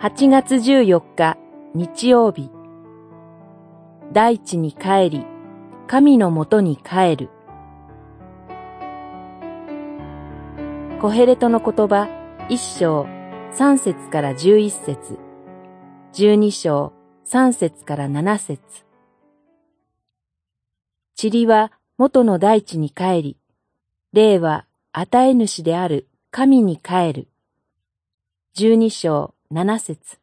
8月14日日曜日。大地に帰り神のもとに帰る。コヘレトの言葉一章三節から十一節。十二章三節から七節。塵は元の大地に帰り、霊は与え主である神に帰る。十二章七節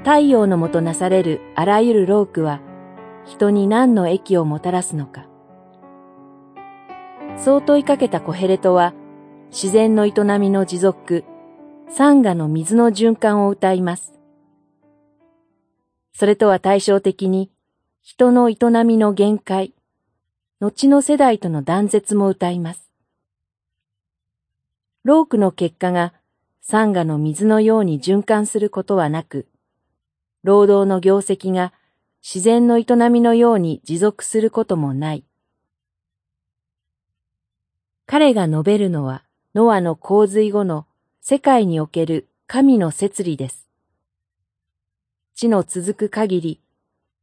太陽のもとなされるあらゆる労苦は人に何の益をもたらすのか。そう問いかけたコヘレトは自然の営みの持続、山河の水の循環を歌います。それとは対照的に人の営みの限界、後の世代との断絶も歌います。労苦の結果が山河の水のように循環することはなく、労働の業績が自然の営みのように持続することもない。彼が述べるのは、ノアの洪水後の世界における神の摂理です。地の続く限り、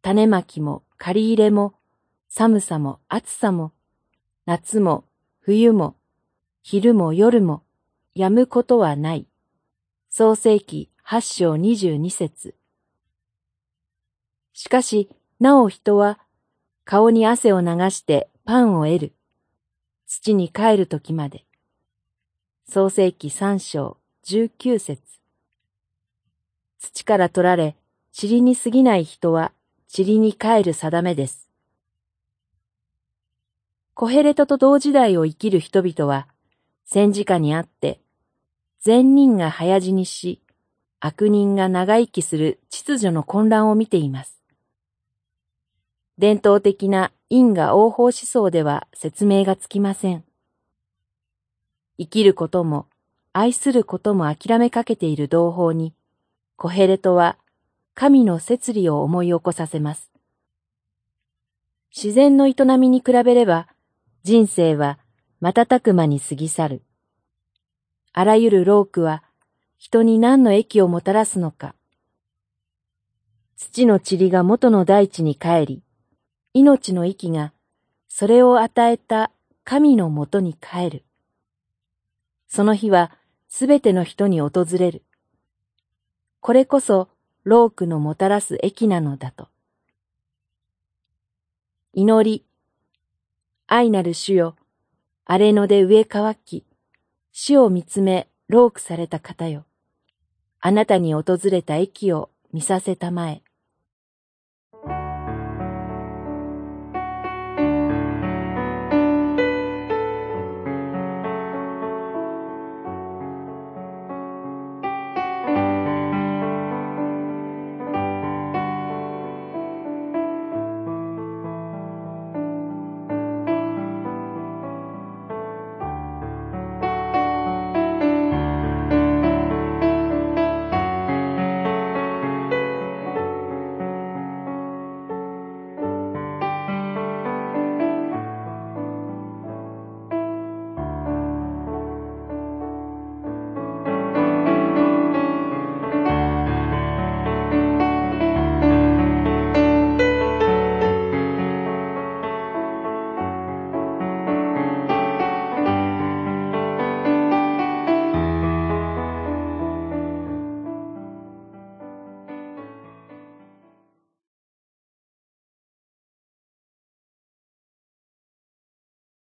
種まきも借り入れも、寒さも暑さも、夏も冬も、昼も夜も、やむことはない。創世記八章二十二節。しかし、なお人は、顔に汗を流してパンを得る。土に帰る時まで。創世記三章十九節。土から取られ、塵に過ぎない人は、塵に帰る定めです。コヘレトと同時代を生きる人々は、戦時下にあって、善人が早死にし、悪人が長生きする秩序の混乱を見ています。伝統的な因果応報思想では説明がつきません。生きることも愛することも諦めかけている同胞に、コヘレトは神の摂理を思い起こさせます。自然の営みに比べれば、人生は瞬く間に過ぎ去る。あらゆる労苦は人に何の益をもたらすのか。土の塵が元の大地に帰り、命の息がそれを与えた神のもとに帰る。その日はすべての人に訪れる。これこそ労苦のもたらす益なのだと。祈り、愛なる主よ、荒れ野で植え乾き、死を見つめ、ロークされた方よ。あなたに訪れた駅を見させたまえ。